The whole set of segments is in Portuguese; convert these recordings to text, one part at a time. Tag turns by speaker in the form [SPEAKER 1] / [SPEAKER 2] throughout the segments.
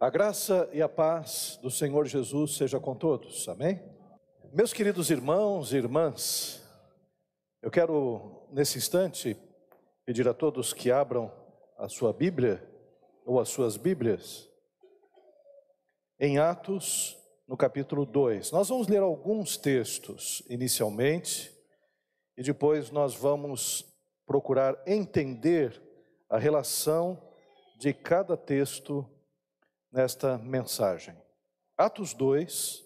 [SPEAKER 1] A graça e a paz do Senhor Jesus seja com todos, amém? Meus queridos irmãos e irmãs, eu quero nesse instante pedir a todos que abram a sua Bíblia ou as suas Bíblias em Atos, no capítulo 2. Nós vamos ler alguns textos inicialmente e depois nós vamos procurar entender a relação de cada texto nesta mensagem. Atos 2,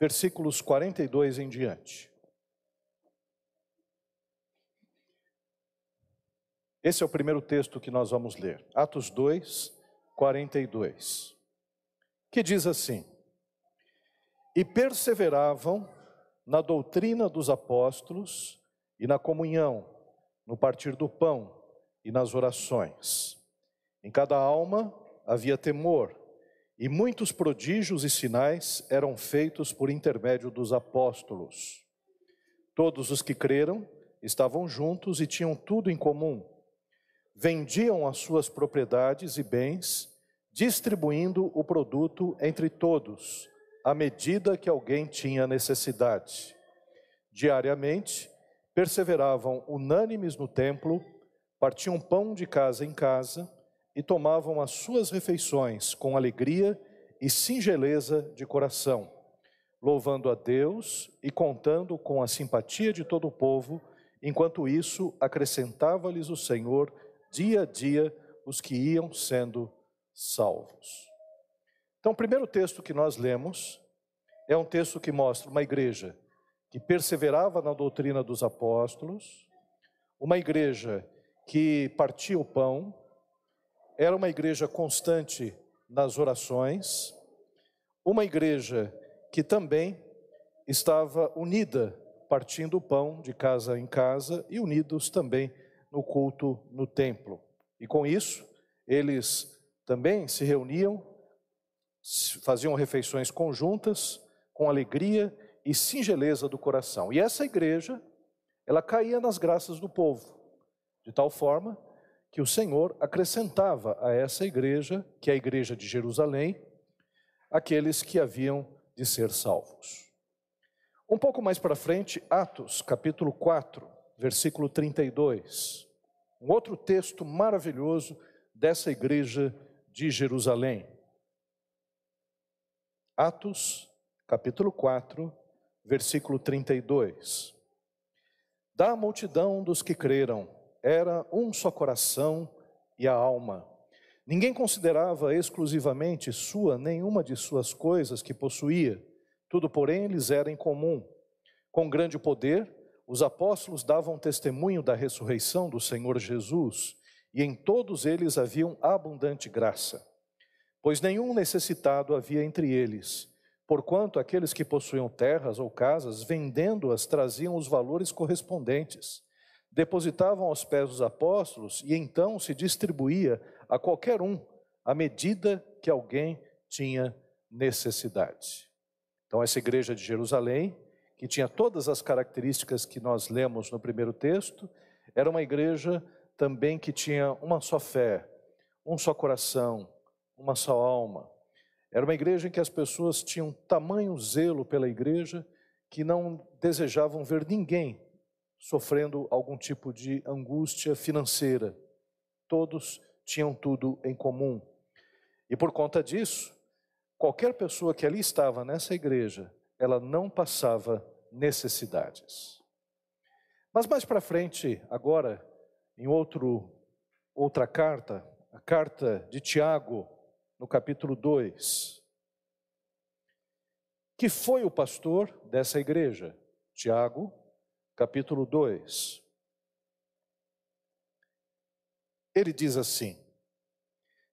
[SPEAKER 1] versículos 42 em diante. Esse é o primeiro texto que nós vamos ler. Atos 2, 42. Que diz assim: E perseveravam na doutrina dos apóstolos e na comunhão, no partir do pão e nas orações. Em cada alma havia temor, e muitos prodígios e sinais eram feitos por intermédio dos apóstolos. Todos os que creram estavam juntos e tinham tudo em comum. Vendiam as suas propriedades e bens, distribuindo o produto entre todos, à medida que alguém tinha necessidade. Diariamente, perseveravam unânimes no templo, partiam pão de casa em casa e tomavam as suas refeições com alegria e singeleza de coração, louvando a Deus e contando com a simpatia de todo o povo, enquanto isso acrescentava-lhes o Senhor dia a dia os que iam sendo salvos. Então, o primeiro texto que nós lemos é um texto que mostra uma igreja que perseverava na doutrina dos apóstolos, uma igreja que partia o pão, era uma igreja constante nas orações, uma igreja que também estava unida, partindo o pão de casa em casa e unidos também no culto no templo. E com isso, eles também se reuniam, faziam refeições conjuntas, com alegria e singeleza do coração. E essa igreja, ela caía nas graças do povo, de tal forma que o Senhor acrescentava a essa igreja, que é a igreja de Jerusalém, aqueles que haviam de ser salvos. Um pouco mais para frente, Atos, capítulo 4, versículo 32. Um outro texto maravilhoso dessa igreja de Jerusalém. Atos, capítulo 4, versículo 32. Da multidão dos que creram, era um só coração e a alma. Ninguém considerava exclusivamente sua nenhuma de suas coisas que possuía, tudo, porém, lhes era em comum. Com grande poder, os apóstolos davam testemunho da ressurreição do Senhor Jesus, e em todos eles haviam abundante graça. Pois nenhum necessitado havia entre eles, porquanto aqueles que possuíam terras ou casas, vendendo-as, traziam os valores correspondentes depositavam aos pés dos apóstolos e então se distribuía a qualquer um à medida que alguém tinha necessidade. Então, essa igreja de Jerusalém, que tinha todas as características que nós lemos no primeiro texto, era uma igreja também que tinha uma só fé, um só coração, uma só alma. Era uma igreja em que as pessoas tinham tamanho zelo pela igreja que não desejavam ver ninguém sofrendo algum tipo de angústia financeira. Todos tinham tudo em comum. E por conta disso, qualquer pessoa que ali estava nessa igreja, ela não passava necessidades. Mas mais para frente, agora, em outro, outra carta, a carta de Tiago, no capítulo 2, que foi o pastor dessa igreja? Tiago, capítulo 2. Ele diz assim: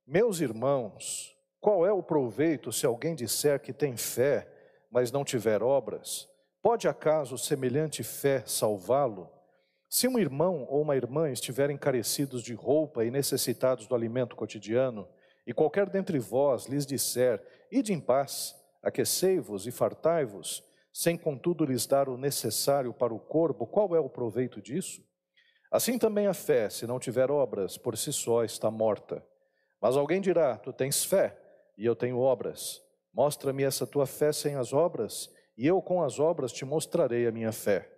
[SPEAKER 1] Meus irmãos, qual é o proveito se alguém disser que tem fé, mas não tiver obras? Pode acaso semelhante fé salvá-lo? Se um irmão ou uma irmã estiverem carecidos de roupa e necessitados do alimento cotidiano, e qualquer dentre vós lhes disser: Ide em paz, aquecei-vos e fartai-vos, sem contudo lhes dar o necessário para o corpo, qual é o proveito disso? Assim também a fé, se não tiver obras, por si só está morta. Mas alguém dirá: Tu tens fé e eu tenho obras. Mostra-me essa tua fé sem as obras, e eu com as obras te mostrarei a minha fé.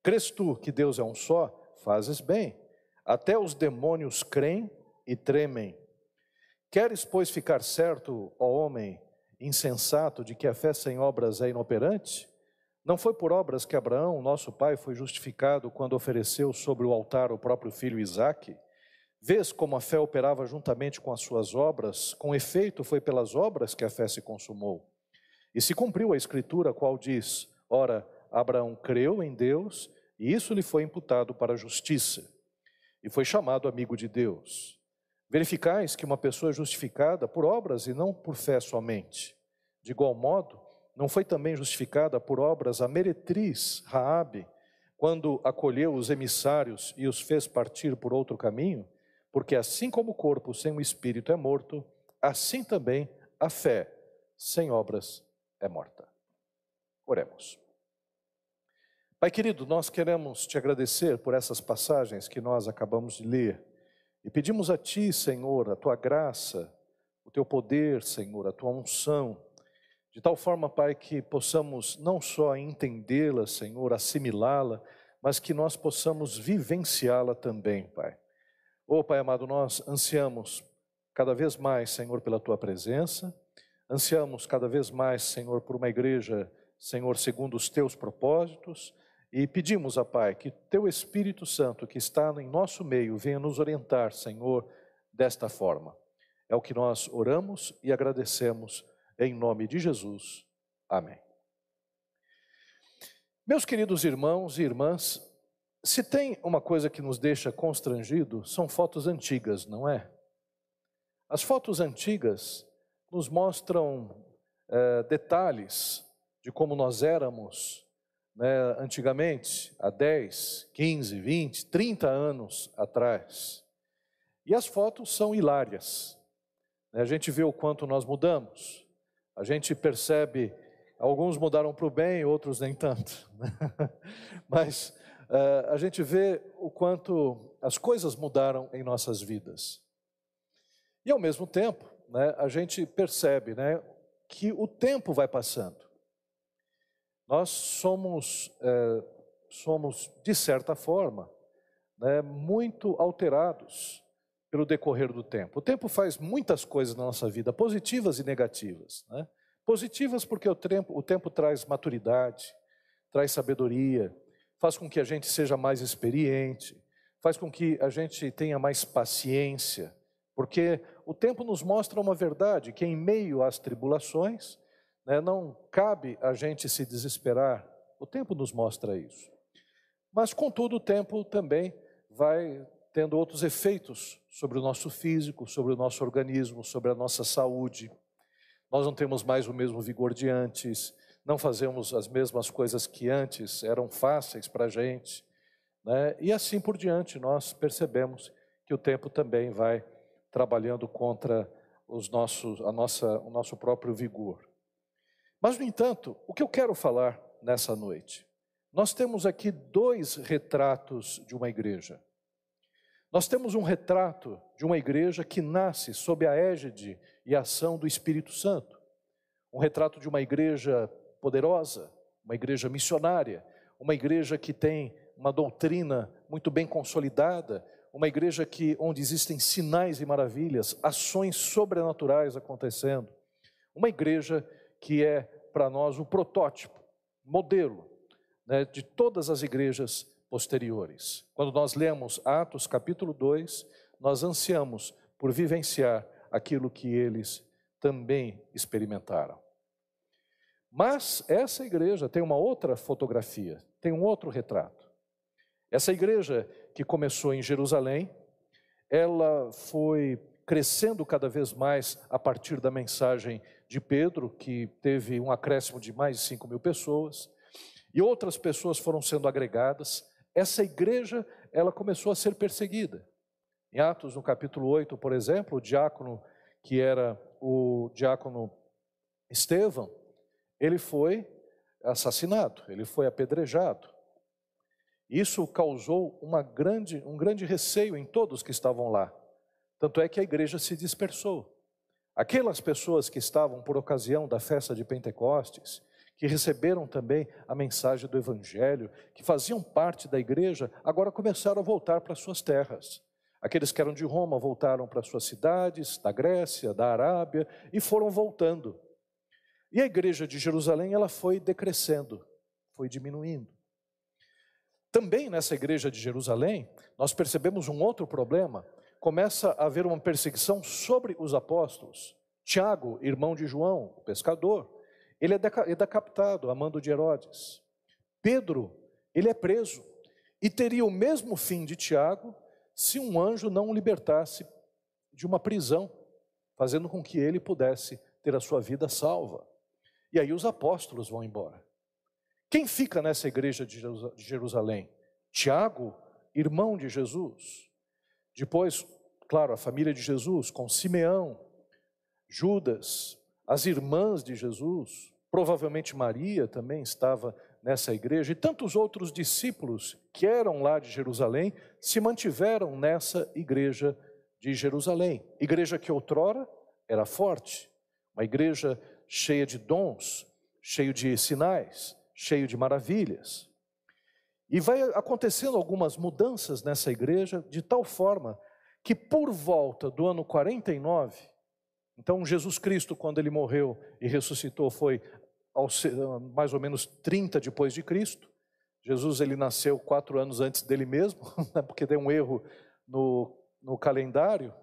[SPEAKER 1] Crês tu que Deus é um só? Fazes bem. Até os demônios creem e tremem. Queres, pois, ficar certo, ó homem insensato, de que a fé sem obras é inoperante? Não foi por obras que Abraão, nosso pai, foi justificado quando ofereceu sobre o altar o próprio filho Isaque? Vês como a fé operava juntamente com as suas obras? Com efeito, foi pelas obras que a fé se consumou. E se cumpriu a escritura, qual diz: Ora, Abraão creu em Deus, e isso lhe foi imputado para a justiça, e foi chamado amigo de Deus. Verificais que uma pessoa é justificada por obras e não por fé somente. De igual modo, não foi também justificada por obras a meretriz Raabe, quando acolheu os emissários e os fez partir por outro caminho? Porque assim como o corpo sem o espírito é morto, assim também a fé sem obras é morta. Oremos. Pai querido, nós queremos te agradecer por essas passagens que nós acabamos de ler e pedimos a Ti, Senhor, a Tua graça, o Teu poder, Senhor, a Tua unção, de tal forma, Pai, que possamos não só entendê-la, Senhor, assimilá-la, mas que nós possamos vivenciá-la também, Pai. Oh, Pai amado, nós ansiamos cada vez mais, Senhor, pela tua presença, ansiamos cada vez mais, Senhor, por uma igreja, Senhor, segundo os teus propósitos, e pedimos a Pai que teu Espírito Santo, que está em nosso meio, venha nos orientar, Senhor, desta forma. É o que nós oramos e agradecemos em nome de Jesus. Amém. Meus queridos irmãos e irmãs, se tem uma coisa que nos deixa constrangido, são fotos antigas, não é? As fotos antigas nos mostram é, detalhes de como nós éramos né, antigamente, há 10, 15, 20, 30 anos atrás. E as fotos são hilárias. Né? A gente vê o quanto nós mudamos, a gente percebe, alguns mudaram para o bem, outros nem tanto. Né? Mas uh, a gente vê o quanto as coisas mudaram em nossas vidas. E ao mesmo tempo, né, a gente percebe né, que o tempo vai passando. Nós somos, é, somos de certa forma, né, muito alterados pelo decorrer do tempo. O tempo faz muitas coisas na nossa vida, positivas e negativas. Né? Positivas porque o tempo, o tempo traz maturidade, traz sabedoria, faz com que a gente seja mais experiente, faz com que a gente tenha mais paciência, porque o tempo nos mostra uma verdade, que em meio às tribulações, né, não cabe a gente se desesperar, o tempo nos mostra isso. Mas, contudo, o tempo também vai tendo outros efeitos sobre o nosso físico, sobre o nosso organismo, sobre a nossa saúde. Nós não temos mais o mesmo vigor de antes, não fazemos as mesmas coisas que antes eram fáceis para a gente, né? e assim por diante nós percebemos que o tempo também vai trabalhando contra os nossos, a nossa, o nosso próprio vigor. Mas, no entanto, o que eu quero falar nessa noite? Nós temos aqui dois retratos de uma igreja. Nós temos um retrato de uma igreja que nasce sob a égide e ação do Espírito Santo. Um retrato de uma igreja poderosa, uma igreja missionária, uma igreja que tem uma doutrina muito bem consolidada, uma igreja que onde existem sinais e maravilhas, ações sobrenaturais acontecendo. Uma igreja que é para nós o protótipo, modelo né, de todas as igrejas posteriores. Quando nós lemos Atos capítulo 2, nós ansiamos por vivenciar aquilo que eles também experimentaram. Mas essa igreja tem uma outra fotografia, tem um outro retrato. Essa igreja que começou em Jerusalém, ela foi crescendo cada vez mais a partir da mensagem de Pedro, que teve um acréscimo de mais de 5 mil pessoas, e outras pessoas foram sendo agregadas. Essa igreja, ela começou a ser perseguida. Em Atos, no capítulo 8, por exemplo, o diácono, que era o diácono Estevão, ele foi assassinado, ele foi apedrejado. Isso causou uma grande, um grande receio em todos que estavam lá, Tanto é que a igreja se dispersou. Aquelas pessoas que estavam por ocasião da festa de Pentecostes, que receberam também a mensagem do Evangelho, que faziam parte da igreja, agora começaram a voltar para suas terras. Aqueles que eram de Roma voltaram para suas cidades, da Grécia, da Arábia, e foram voltando. E a igreja de Jerusalém, ela foi decrescendo, foi diminuindo. Também nessa igreja de Jerusalém, nós percebemos um outro problema, começa a haver uma perseguição sobre os apóstolos. Tiago, irmão de João, o pescador, ele é, é decapitado, amando de Herodes. Pedro, ele é preso e teria o mesmo fim de Tiago se um anjo não o libertasse de uma prisão, fazendo com que ele pudesse ter a sua vida salva. E aí os apóstolos vão embora. Quem fica nessa igreja de Jerusalém? Tiago, irmão de Jesus. Depois, claro, a família de Jesus, com Simeão, Judas, as irmãs de Jesus, provavelmente Maria também estava nessa igreja, e tantos outros discípulos que eram lá de Jerusalém se mantiveram nessa igreja de Jerusalém. Igreja que outrora era forte, uma igreja cheia de dons, cheio de sinais, cheio de maravilhas. E vai acontecendo algumas mudanças nessa igreja, de tal forma que por volta do ano 49, então Jesus Cristo, quando ele morreu e ressuscitou, foi mais ou menos 30 depois de Cristo. Jesus ele nasceu quatro anos antes dele mesmo, né, porque deu um erro no, no calendário.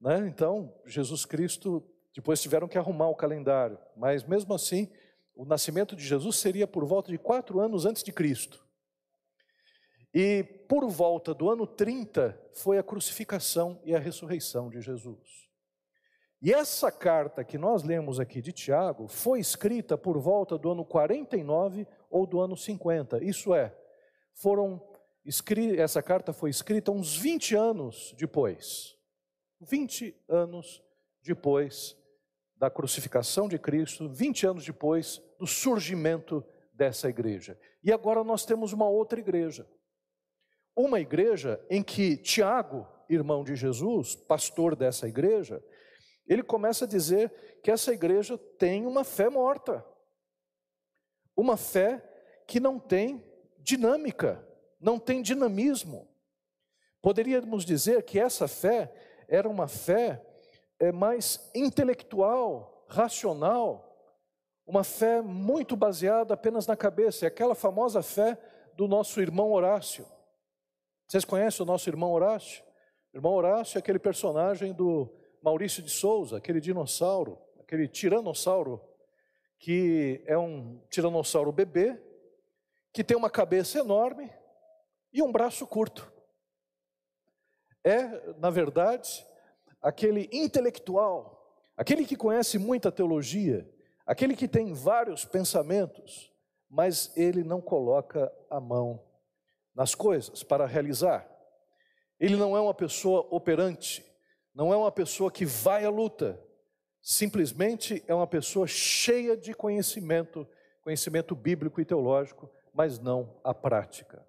[SPEAKER 1] Né? Então, Jesus Cristo, depois tiveram que arrumar o calendário, mas mesmo assim, o nascimento de Jesus seria por volta de quatro anos antes de Cristo. E por volta do ano 30 foi a crucificação e a ressurreição de Jesus. E essa carta que nós lemos aqui de Tiago foi escrita por volta do ano 49 ou do ano 50. Isso é, foram essa carta foi escrita uns 20 anos depois. 20 anos depois da crucificação de Cristo, 20 anos depois do surgimento dessa igreja. E agora nós temos uma outra igreja uma igreja em que Tiago, irmão de Jesus, pastor dessa igreja, ele começa a dizer que essa igreja tem uma fé morta, uma fé que não tem dinâmica, não tem dinamismo. Poderíamos dizer que essa fé era uma fé é, mais intelectual, racional, uma fé muito baseada apenas na cabeça, é aquela famosa fé do nosso irmão Horácio. Vocês conhecem o nosso irmão Horácio? O irmão Horácio é aquele personagem do Maurício de Souza, aquele dinossauro, aquele tiranossauro, que é um tiranossauro bebê, que tem uma cabeça enorme e um braço curto. É, na verdade, aquele intelectual, aquele que conhece muita teologia, aquele que tem vários pensamentos, mas ele não coloca a mão nas coisas para realizar. Ele não é uma pessoa operante, não é uma pessoa que vai à luta, simplesmente é uma pessoa cheia de conhecimento, conhecimento bíblico e teológico, mas não a prática.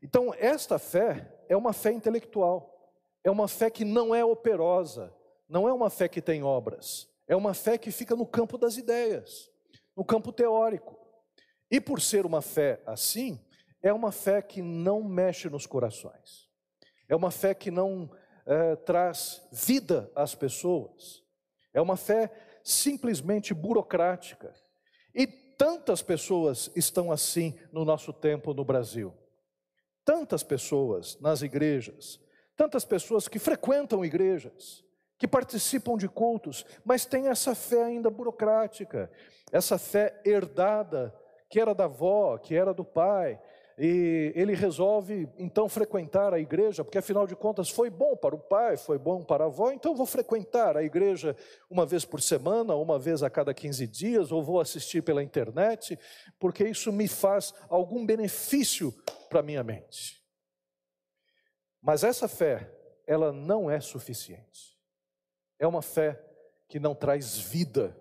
[SPEAKER 1] Então, esta fé é uma fé intelectual, é uma fé que não é operosa, não é uma fé que tem obras, é uma fé que fica no campo das ideias, no campo teórico. E por ser uma fé assim, é uma fé que não mexe nos corações, é uma fé que não é, traz vida às pessoas, é uma fé simplesmente burocrática. E tantas pessoas estão assim no nosso tempo no Brasil. Tantas pessoas nas igrejas, tantas pessoas que frequentam igrejas, que participam de cultos, mas têm essa fé ainda burocrática, essa fé herdada, que era da avó, que era do pai, e ele resolve então frequentar a igreja, porque afinal de contas foi bom para o pai, foi bom para a avó, então vou frequentar a igreja uma vez por semana, uma vez a cada 15 dias, ou vou assistir pela internet, porque isso me faz algum benefício para minha mente. Mas essa fé, ela não é suficiente. É uma fé que não traz vida.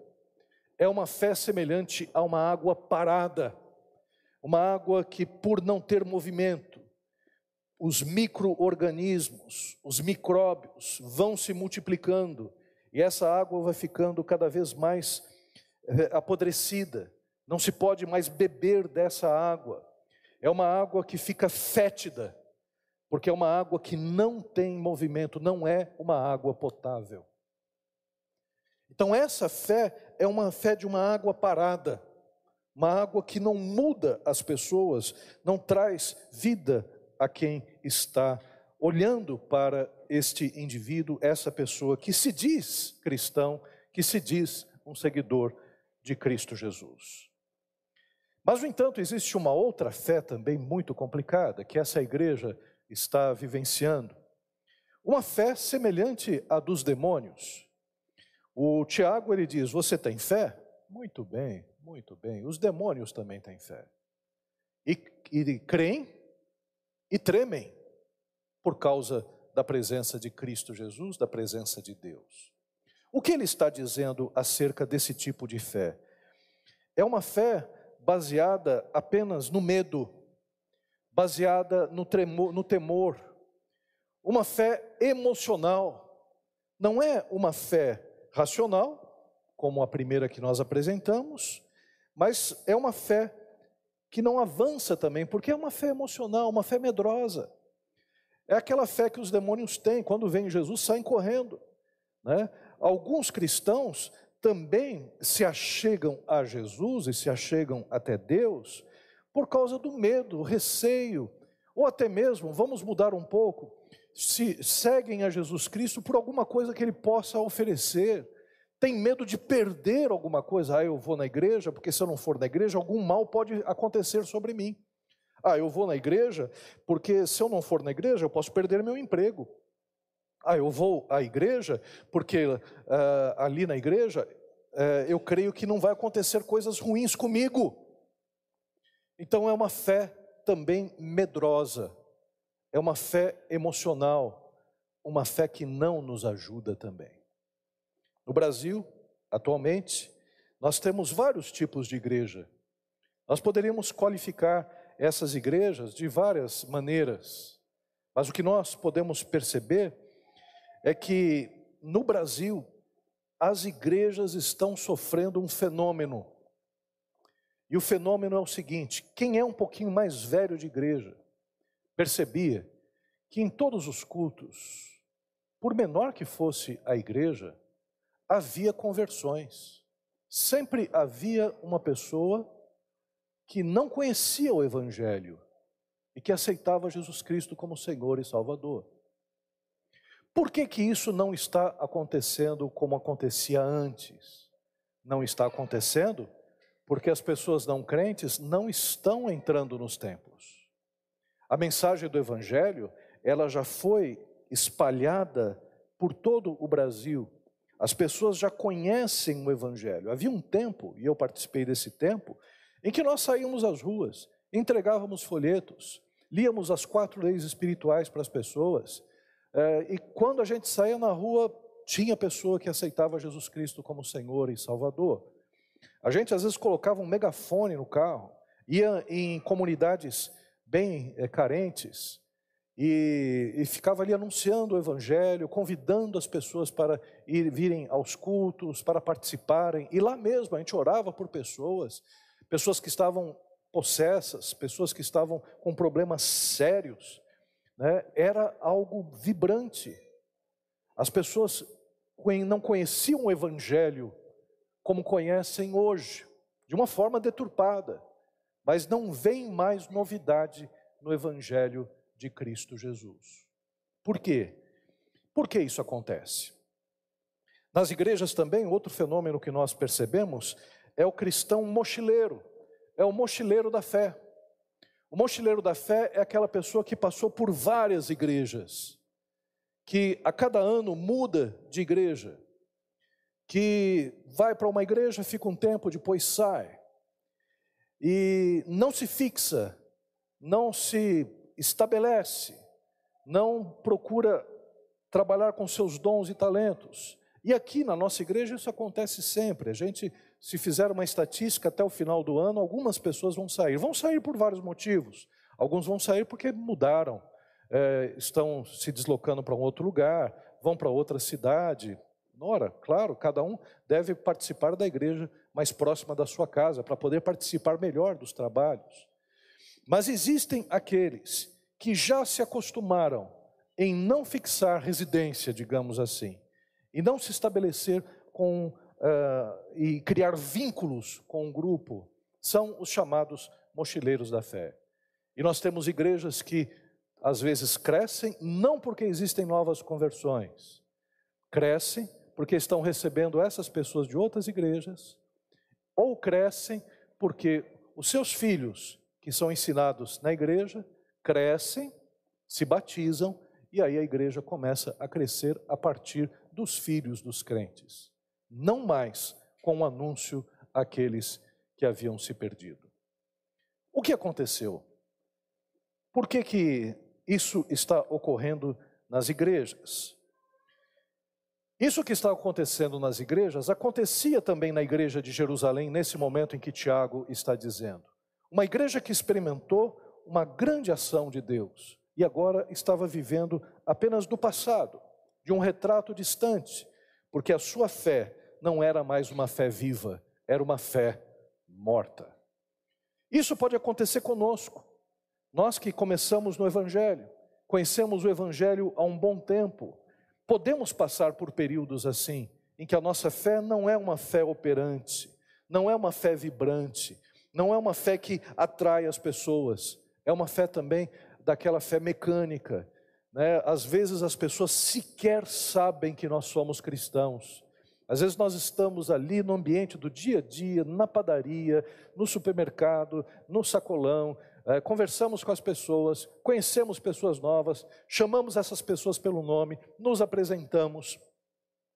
[SPEAKER 1] É uma fé semelhante a uma água parada uma água que, por não ter movimento, os micro-organismos, os micróbios vão se multiplicando e essa água vai ficando cada vez mais eh, apodrecida. Não se pode mais beber dessa água. É uma água que fica fétida, porque é uma água que não tem movimento, não é uma água potável. Então, essa fé é uma fé de uma água parada, uma água que não muda as pessoas, não traz vida a quem está olhando para este indivíduo, essa pessoa que se diz cristão, que se diz um seguidor de Cristo Jesus. Mas, no entanto, existe uma outra fé também muito complicada que essa igreja está vivenciando. Uma fé semelhante à dos demônios. O Tiago ele diz: Você tem fé? Muito bem, muito bem. Os demônios também têm fé. E, e creem e tremem por causa da presença de Cristo Jesus, da presença de Deus. O que ele está dizendo acerca desse tipo de fé? É uma fé baseada apenas no medo, baseada no, tremor, no temor, uma fé emocional, não é uma fé racional, como a primeira que nós apresentamos, mas é uma fé que não avança também, porque é uma fé emocional, uma fé medrosa. É aquela fé que os demônios têm, quando vem Jesus, saem correndo. Né? Alguns cristãos também se achegam a Jesus e se achegam até Deus por causa do medo, receio, ou até mesmo, vamos mudar um pouco, se seguem a Jesus Cristo por alguma coisa que ele possa oferecer, tem medo de perder alguma coisa. Ah, eu vou na igreja, porque se eu não for na igreja, algum mal pode acontecer sobre mim. Ah, eu vou na igreja, porque se eu não for na igreja, eu posso perder meu emprego. Ah, eu vou à igreja, porque uh, ali na igreja uh, eu creio que não vai acontecer coisas ruins comigo. Então é uma fé também medrosa, é uma fé emocional, uma fé que não nos ajuda também. No Brasil, atualmente, nós temos vários tipos de igreja. Nós poderíamos qualificar essas igrejas de várias maneiras, mas o que nós podemos perceber é que no Brasil as igrejas estão sofrendo um fenômeno. E o fenômeno é o seguinte: quem é um pouquinho mais velho de igreja percebia que em todos os cultos, por menor que fosse a igreja, havia conversões. Sempre havia uma pessoa que não conhecia o Evangelho e que aceitava Jesus Cristo como Senhor e Salvador. Por que, que isso não está acontecendo como acontecia antes? Não está acontecendo porque as pessoas não crentes não estão entrando nos templos. A mensagem do Evangelho, ela já foi espalhada por todo o Brasil, as pessoas já conhecem o Evangelho. Havia um tempo, e eu participei desse tempo, em que nós saímos às ruas, entregávamos folhetos, líamos as quatro leis espirituais para as pessoas, eh, e quando a gente saía na rua, tinha pessoa que aceitava Jesus Cristo como Senhor e Salvador. A gente às vezes colocava um megafone no carro, ia em comunidades bem é, carentes, e, e, ficava ali anunciando o Evangelho, convidando as pessoas para ir, virem aos cultos, para participarem. E lá mesmo a gente orava por pessoas, pessoas que estavam possessas, pessoas que estavam com problemas sérios. Né? Era algo vibrante. As pessoas não conheciam o Evangelho como conhecem hoje, de uma forma deturpada, mas não vem mais novidade no Evangelho de Cristo Jesus. Por quê? Por que isso acontece? Nas igrejas também, outro fenômeno que nós percebemos é o cristão mochileiro, é o mochileiro da fé. O mochileiro da fé é aquela pessoa que passou por várias igrejas, que a cada ano muda de igreja, que vai para uma igreja, fica um tempo, depois sai, e não se fixa, não se estabelece, não procura trabalhar com seus dons e talentos. E aqui na nossa igreja isso acontece sempre. A gente, se fizer uma estatística até o final do ano, algumas pessoas vão sair. Vão sair por vários motivos. Alguns vão sair porque mudaram, é, estão se deslocando para um outro lugar, vão para outra cidade. Ora, claro, cada um deve participar da igreja mais próxima da sua casa, para poder participar melhor dos trabalhos. Mas existem aqueles que já se acostumaram em não fixar residência, digamos assim, e não se estabelecer com uh, e criar vínculos com um grupo, são os chamados mochileiros da fé. E nós temos igrejas que às vezes crescem não porque existem novas conversões, crescem porque estão recebendo essas pessoas de outras igrejas, ou crescem porque os seus filhos, que são ensinados na igreja, crescem, se batizam, e aí a igreja começa a crescer a partir dos filhos dos crentes, não mais com o anúncio àqueles que haviam se perdido. O que aconteceu? Por que, que isso está ocorrendo nas igrejas? Isso que está acontecendo nas igrejas acontecia também na igreja de Jerusalém, nesse momento em que Tiago está dizendo. Uma igreja que experimentou uma grande ação de Deus e agora estava vivendo apenas do passado, de um retrato distante, porque a sua fé não era mais uma fé viva, era uma fé morta. Isso pode acontecer conosco. Nós que começamos no Evangelho, conhecemos o Evangelho há um bom tempo, Podemos passar por períodos assim, em que a nossa fé não é uma fé operante, não é uma fé vibrante, não é uma fé que atrai as pessoas, é uma fé também daquela fé mecânica. Né? Às vezes as pessoas sequer sabem que nós somos cristãos. Às vezes nós estamos ali no ambiente do dia a dia, na padaria, no supermercado, no sacolão, é, conversamos com as pessoas, conhecemos pessoas novas, chamamos essas pessoas pelo nome, nos apresentamos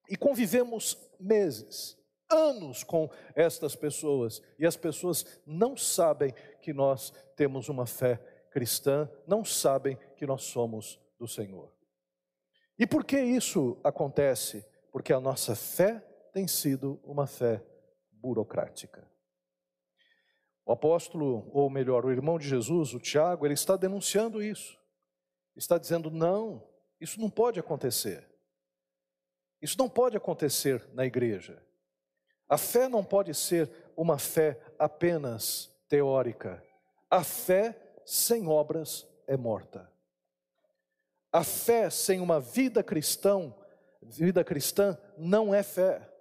[SPEAKER 1] e convivemos meses, anos com estas pessoas, e as pessoas não sabem que nós temos uma fé cristã, não sabem que nós somos do Senhor. E por que isso acontece? Porque a nossa fé tem sido uma fé burocrática. O apóstolo, ou melhor, o irmão de Jesus, o Tiago, ele está denunciando isso. Está dizendo: não, isso não pode acontecer. Isso não pode acontecer na igreja. A fé não pode ser uma fé apenas teórica. A fé sem obras é morta. A fé sem uma vida cristã, vida cristã não é fé.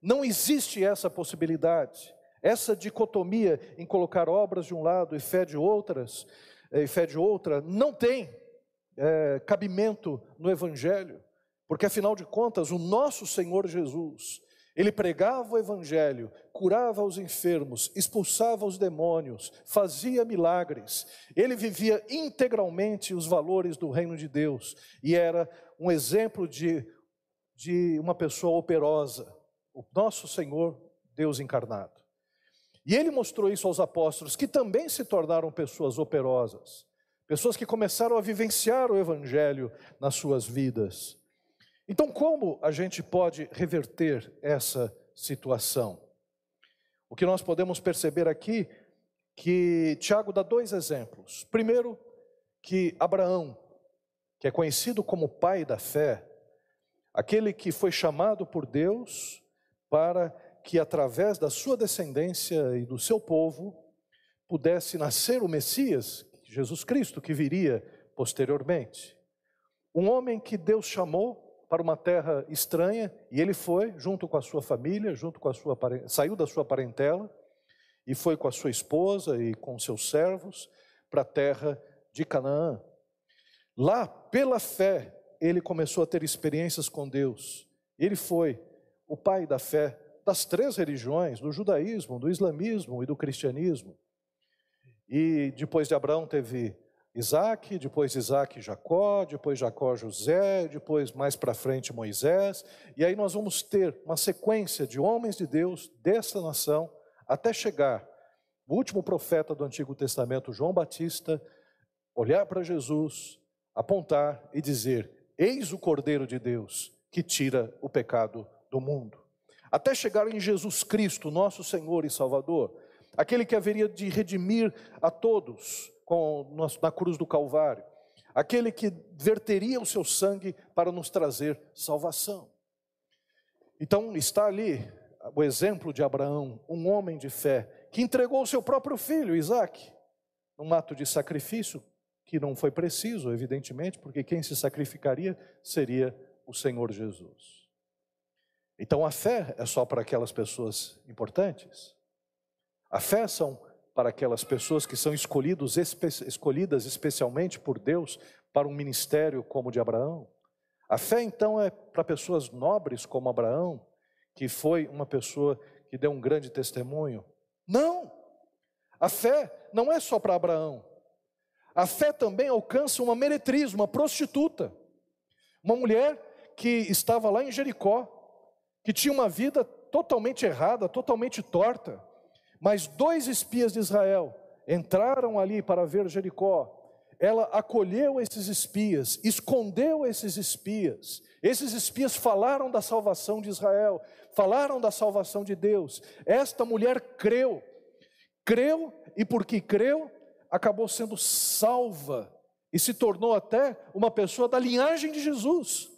[SPEAKER 1] Não existe essa possibilidade. Essa dicotomia em colocar obras de um lado e fé de outras, eh, e fé de outra, não tem é, cabimento no Evangelho, porque afinal de contas, o nosso Senhor Jesus, ele pregava o Evangelho, curava os enfermos, expulsava os demônios, fazia milagres, ele vivia integralmente os valores do reino de Deus e era um exemplo de, de uma pessoa operosa, o nosso Senhor, Deus encarnado. E ele mostrou isso aos apóstolos, que também se tornaram pessoas operosas, pessoas que começaram a vivenciar o evangelho nas suas vidas. Então, como a gente pode reverter essa situação? O que nós podemos perceber aqui que Tiago dá dois exemplos. Primeiro, que Abraão, que é conhecido como pai da fé, aquele que foi chamado por Deus para que através da sua descendência e do seu povo pudesse nascer o Messias, Jesus Cristo, que viria posteriormente. Um homem que Deus chamou para uma terra estranha e ele foi junto com a sua família, junto com a sua saiu da sua parentela e foi com a sua esposa e com seus servos para a terra de Canaã. Lá, pela fé, ele começou a ter experiências com Deus. Ele foi o pai da fé das três religiões, do judaísmo, do islamismo e do cristianismo. E depois de Abraão teve Isaac, depois Isaac Jacó, depois Jacó José, depois mais para frente Moisés. E aí nós vamos ter uma sequência de homens de Deus dessa nação até chegar o último profeta do Antigo Testamento, João Batista, olhar para Jesus, apontar e dizer: Eis o Cordeiro de Deus que tira o pecado do mundo até chegar em Jesus Cristo, nosso Senhor e Salvador, aquele que haveria de redimir a todos com, na cruz do Calvário, aquele que verteria o seu sangue para nos trazer salvação. Então está ali o exemplo de Abraão, um homem de fé, que entregou o seu próprio filho, Isaac, num ato de sacrifício que não foi preciso, evidentemente, porque quem se sacrificaria seria o Senhor Jesus. Então a fé é só para aquelas pessoas importantes? A fé são para aquelas pessoas que são escolhidos, escolhidas especialmente por Deus para um ministério como o de Abraão? A fé então é para pessoas nobres como Abraão, que foi uma pessoa que deu um grande testemunho? Não! A fé não é só para Abraão. A fé também alcança uma meretriz, uma prostituta, uma mulher que estava lá em Jericó, que tinha uma vida totalmente errada, totalmente torta, mas dois espias de Israel entraram ali para ver Jericó. Ela acolheu esses espias, escondeu esses espias. Esses espias falaram da salvação de Israel, falaram da salvação de Deus. Esta mulher creu, creu e porque creu, acabou sendo salva e se tornou até uma pessoa da linhagem de Jesus.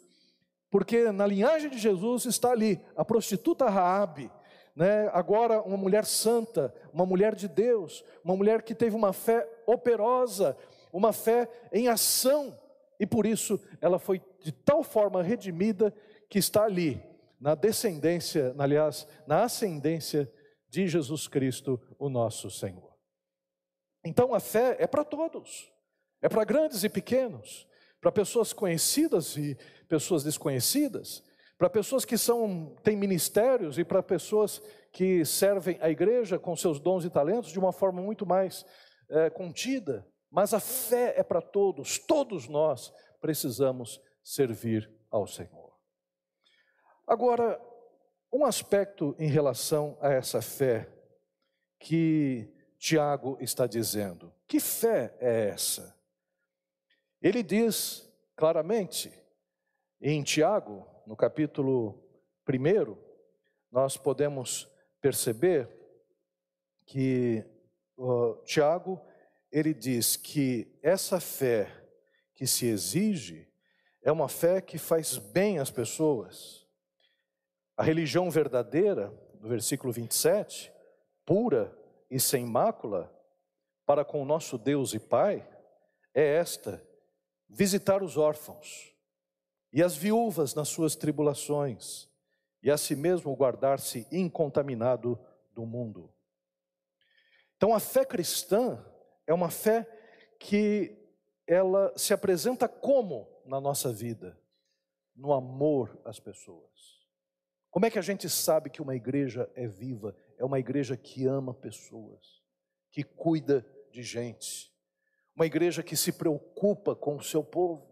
[SPEAKER 1] Porque na linhagem de Jesus está ali a prostituta Raabe, né? agora uma mulher santa, uma mulher de Deus, uma mulher que teve uma fé operosa, uma fé em ação, e por isso ela foi de tal forma redimida que está ali, na descendência, aliás, na ascendência de Jesus Cristo, o nosso Senhor. Então a fé é para todos, é para grandes e pequenos, para pessoas conhecidas e pessoas desconhecidas, para pessoas que são têm ministérios e para pessoas que servem a igreja com seus dons e talentos de uma forma muito mais é, contida. Mas a fé é para todos, todos nós precisamos servir ao Senhor. Agora, um aspecto em relação a essa fé que Tiago está dizendo. Que fé é essa? Ele diz claramente em Tiago, no capítulo 1, nós podemos perceber que uh, Tiago ele diz que essa fé que se exige é uma fé que faz bem às pessoas. A religião verdadeira, no versículo 27, pura, e sem mácula para com o nosso Deus e Pai é esta: visitar os órfãos e as viúvas nas suas tribulações, e a si mesmo guardar-se incontaminado do mundo. Então a fé cristã é uma fé que ela se apresenta como na nossa vida? No amor às pessoas. Como é que a gente sabe que uma igreja é viva? é uma igreja que ama pessoas, que cuida de gente, uma igreja que se preocupa com o seu povo,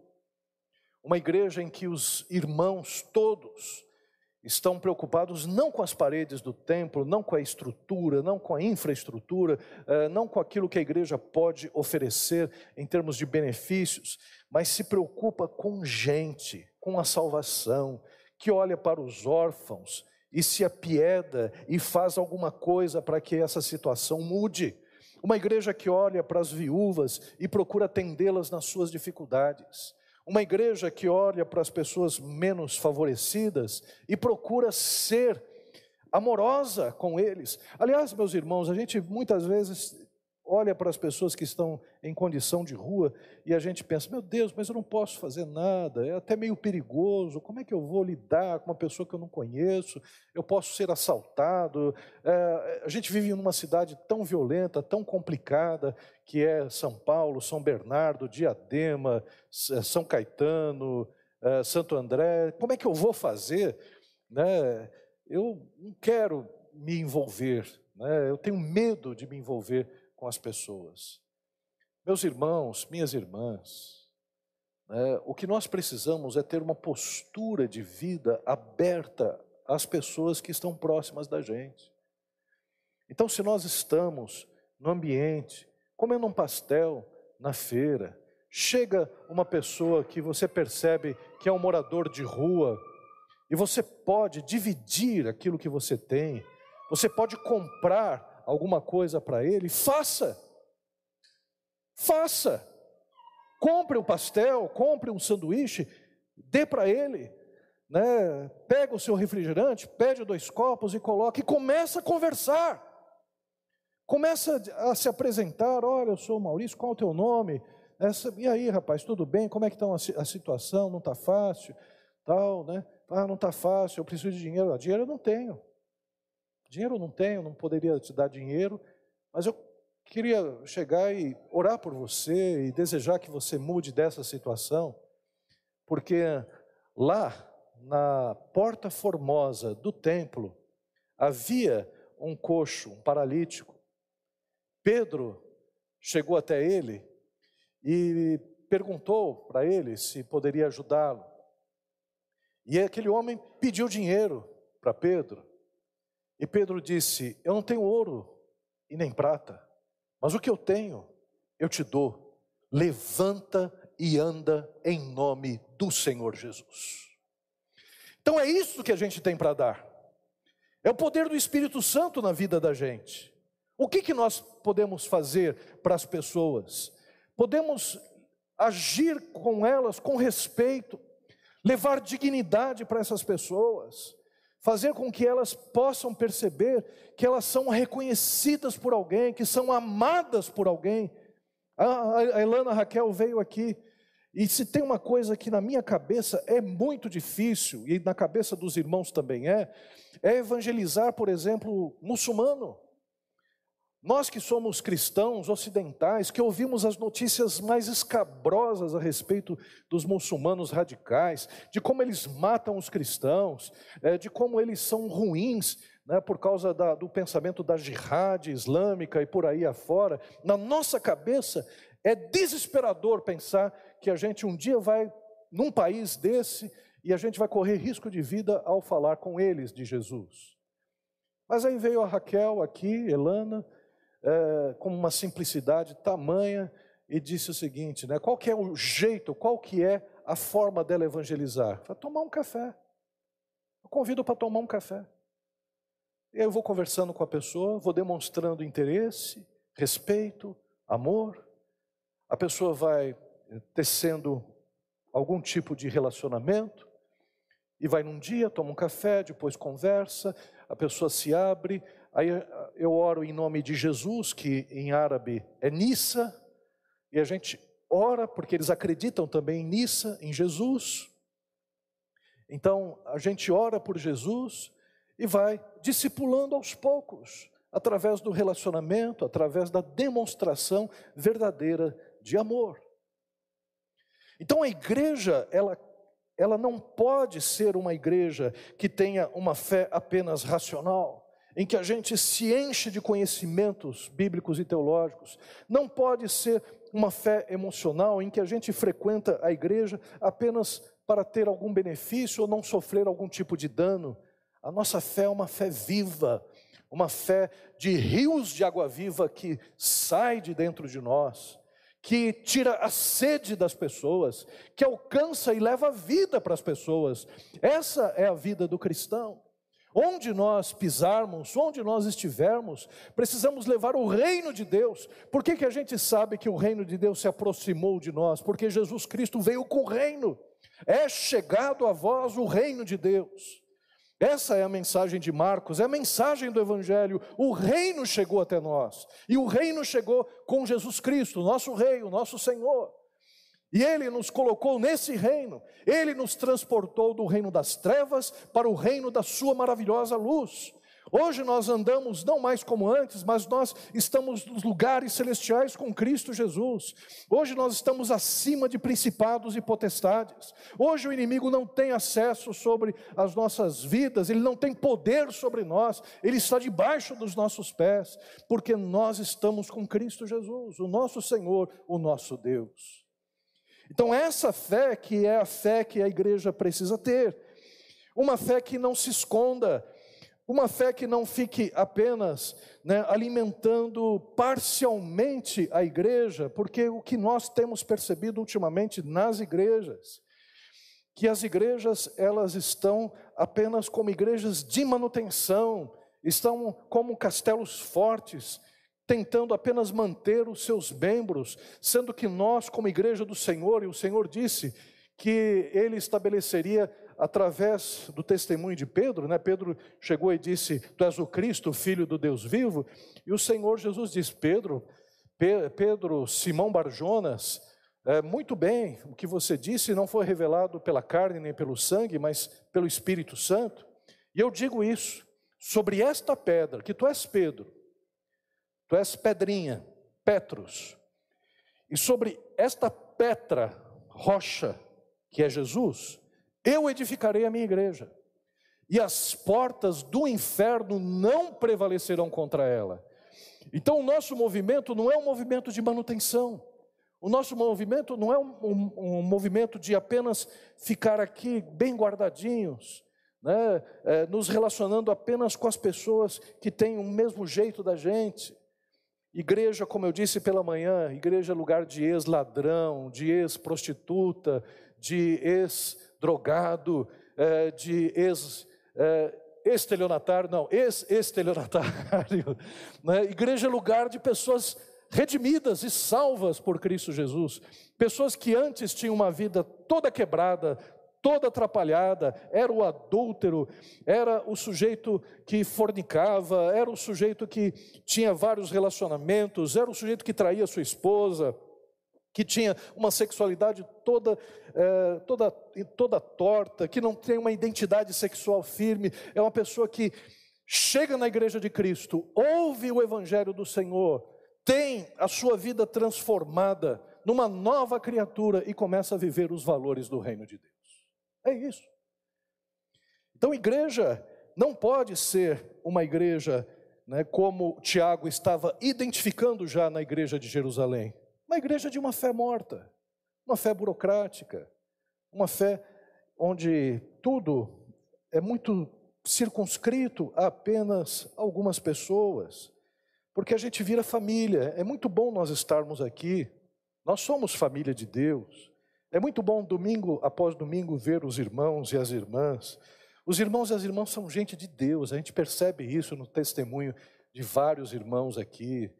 [SPEAKER 1] uma igreja em que os irmãos todos estão preocupados não com as paredes do templo, não com a estrutura, não com a infraestrutura, eh, não com aquilo que a igreja pode oferecer em termos de benefícios, mas se preocupa com gente, com a salvação, que olha para os órfãos e se apieda e faz alguma coisa para que essa situação mude. Uma igreja que olha para as viúvas e procura atendê-las nas suas dificuldades. Uma igreja que olha para as pessoas menos favorecidas e procura ser amorosa com eles. Aliás, meus irmãos, a gente muitas vezes olha para as pessoas que estão em condição de rua e a gente pensa: meu Deus, mas eu não posso fazer nada, é até meio perigoso. Como é que eu vou lidar com uma pessoa que eu não conheço? Eu posso ser assaltado. É, a gente vive numa cidade tão violenta, tão complicada, que é São Paulo, São Bernardo, Diadema, é, São Caetano, é, Santo André. Como é que eu vou fazer? Né? Eu não quero me envolver, né? eu tenho medo de me envolver com as pessoas. Meus irmãos, minhas irmãs, né, o que nós precisamos é ter uma postura de vida aberta às pessoas que estão próximas da gente. Então, se nós estamos no ambiente, comendo um pastel na feira, chega uma pessoa que você percebe que é um morador de rua, e você pode dividir aquilo que você tem, você pode comprar alguma coisa para ele, faça. Faça. Compre um pastel, compre um sanduíche, dê para ele, né? Pega o seu refrigerante, pede dois copos e coloque e começa a conversar. Começa a se apresentar, olha, eu sou o Maurício, qual é o teu nome? Essa, e aí, rapaz, tudo bem? Como é que está a situação? Não está fácil? Tal, né? Ah, não está fácil, eu preciso de dinheiro. Ah, dinheiro eu não tenho. Dinheiro eu não tenho, não poderia te dar dinheiro, mas eu queria chegar e orar por você e desejar que você mude dessa situação, porque lá na porta formosa do templo havia um coxo, um paralítico. Pedro chegou até ele e perguntou para ele se poderia ajudá-lo. E aquele homem pediu dinheiro para Pedro. E Pedro disse: Eu não tenho ouro e nem prata, mas o que eu tenho, eu te dou. Levanta e anda em nome do Senhor Jesus. Então é isso que a gente tem para dar. É o poder do Espírito Santo na vida da gente. O que, que nós podemos fazer para as pessoas? Podemos agir com elas com respeito, levar dignidade para essas pessoas, fazer com que elas possam perceber que elas são reconhecidas por alguém, que são amadas por alguém. A Elana Raquel veio aqui, e se tem uma coisa que na minha cabeça é muito difícil, e na cabeça dos irmãos também é, é evangelizar, por exemplo, muçulmano. Nós que somos cristãos ocidentais, que ouvimos as notícias mais escabrosas a respeito dos muçulmanos radicais, de como eles matam os cristãos, é, de como eles são ruins né, por causa da, do pensamento da jihad islâmica e por aí afora, na nossa cabeça é desesperador pensar que a gente um dia vai num país desse e a gente vai correr risco de vida ao falar com eles de Jesus. Mas aí veio a Raquel aqui, Elana, é, com uma simplicidade tamanha e disse o seguinte, né, qual que é o jeito, qual que é a forma dela evangelizar? Para tomar um café. Eu convido para tomar um café. Eu vou conversando com a pessoa, vou demonstrando interesse, respeito, amor. A pessoa vai tecendo algum tipo de relacionamento e vai num dia, toma um café, depois conversa, a pessoa se abre, Aí eu oro em nome de Jesus, que em árabe é Nissa, e a gente ora porque eles acreditam também em Nissa, em Jesus. Então a gente ora por Jesus e vai discipulando aos poucos, através do relacionamento, através da demonstração verdadeira de amor. Então a igreja, ela, ela não pode ser uma igreja que tenha uma fé apenas racional em que a gente se enche de conhecimentos bíblicos e teológicos. Não pode ser uma fé emocional em que a gente frequenta a igreja apenas para ter algum benefício ou não sofrer algum tipo de dano. A nossa fé é uma fé viva, uma fé de rios de água viva que sai de dentro de nós, que tira a sede das pessoas, que alcança e leva a vida para as pessoas. Essa é a vida do cristão. Onde nós pisarmos, onde nós estivermos, precisamos levar o reino de Deus. Por que, que a gente sabe que o reino de Deus se aproximou de nós? Porque Jesus Cristo veio com o reino. É chegado a vós o reino de Deus. Essa é a mensagem de Marcos, é a mensagem do Evangelho. O reino chegou até nós. E o reino chegou com Jesus Cristo, nosso Rei, o nosso Senhor. E Ele nos colocou nesse reino, Ele nos transportou do reino das trevas para o reino da Sua maravilhosa luz. Hoje nós andamos não mais como antes, mas nós estamos nos lugares celestiais com Cristo Jesus. Hoje nós estamos acima de principados e potestades. Hoje o inimigo não tem acesso sobre as nossas vidas, ele não tem poder sobre nós, ele está debaixo dos nossos pés, porque nós estamos com Cristo Jesus, o nosso Senhor, o nosso Deus. Então, essa fé que é a fé que a igreja precisa ter, uma fé que não se esconda, uma fé que não fique apenas né, alimentando parcialmente a igreja, porque o que nós temos percebido ultimamente nas igrejas, que as igrejas elas estão apenas como igrejas de manutenção, estão como castelos fortes, tentando apenas manter os seus membros, sendo que nós, como igreja do Senhor, e o Senhor disse que ele estabeleceria através do testemunho de Pedro, né? Pedro chegou e disse: Tu és o Cristo, filho do Deus vivo. E o Senhor Jesus diz: Pedro, Pedro, Simão Barjonas, é, muito bem, o que você disse não foi revelado pela carne nem pelo sangue, mas pelo Espírito Santo. E eu digo isso sobre esta pedra, que tu és Pedro, tu és pedrinha, Petros, e sobre esta Petra, rocha, que é Jesus, eu edificarei a minha igreja, e as portas do inferno não prevalecerão contra ela. Então, o nosso movimento não é um movimento de manutenção, o nosso movimento não é um, um, um movimento de apenas ficar aqui bem guardadinhos, né? É, nos relacionando apenas com as pessoas que têm o mesmo jeito da gente. Igreja, como eu disse pela manhã, igreja é lugar de ex-ladrão, de ex-prostituta, de ex-drogado, é, de ex- é, estelionatário, não, ex-estelionatário. Né? Igreja é lugar de pessoas redimidas e salvas por Cristo Jesus. Pessoas que antes tinham uma vida toda quebrada, toda atrapalhada, era o adúltero, era o sujeito que fornicava, era o sujeito que tinha vários relacionamentos, era o sujeito que traía sua esposa, que tinha uma sexualidade toda, é, toda, toda torta, que não tem uma identidade sexual firme, é uma pessoa que chega na igreja de Cristo, ouve o evangelho do Senhor, tem a sua vida transformada numa nova criatura e começa a viver os valores do reino de Deus. É isso. Então, igreja não pode ser uma igreja né, como Tiago estava identificando já na igreja de Jerusalém uma igreja de uma fé morta, uma fé burocrática, uma fé onde tudo é muito circunscrito a apenas algumas pessoas, porque a gente vira família. É muito bom nós estarmos aqui, nós somos família de Deus. É muito bom domingo após domingo ver os irmãos e as irmãs. Os irmãos e as irmãs são gente de Deus, a gente percebe isso no testemunho de vários irmãos aqui.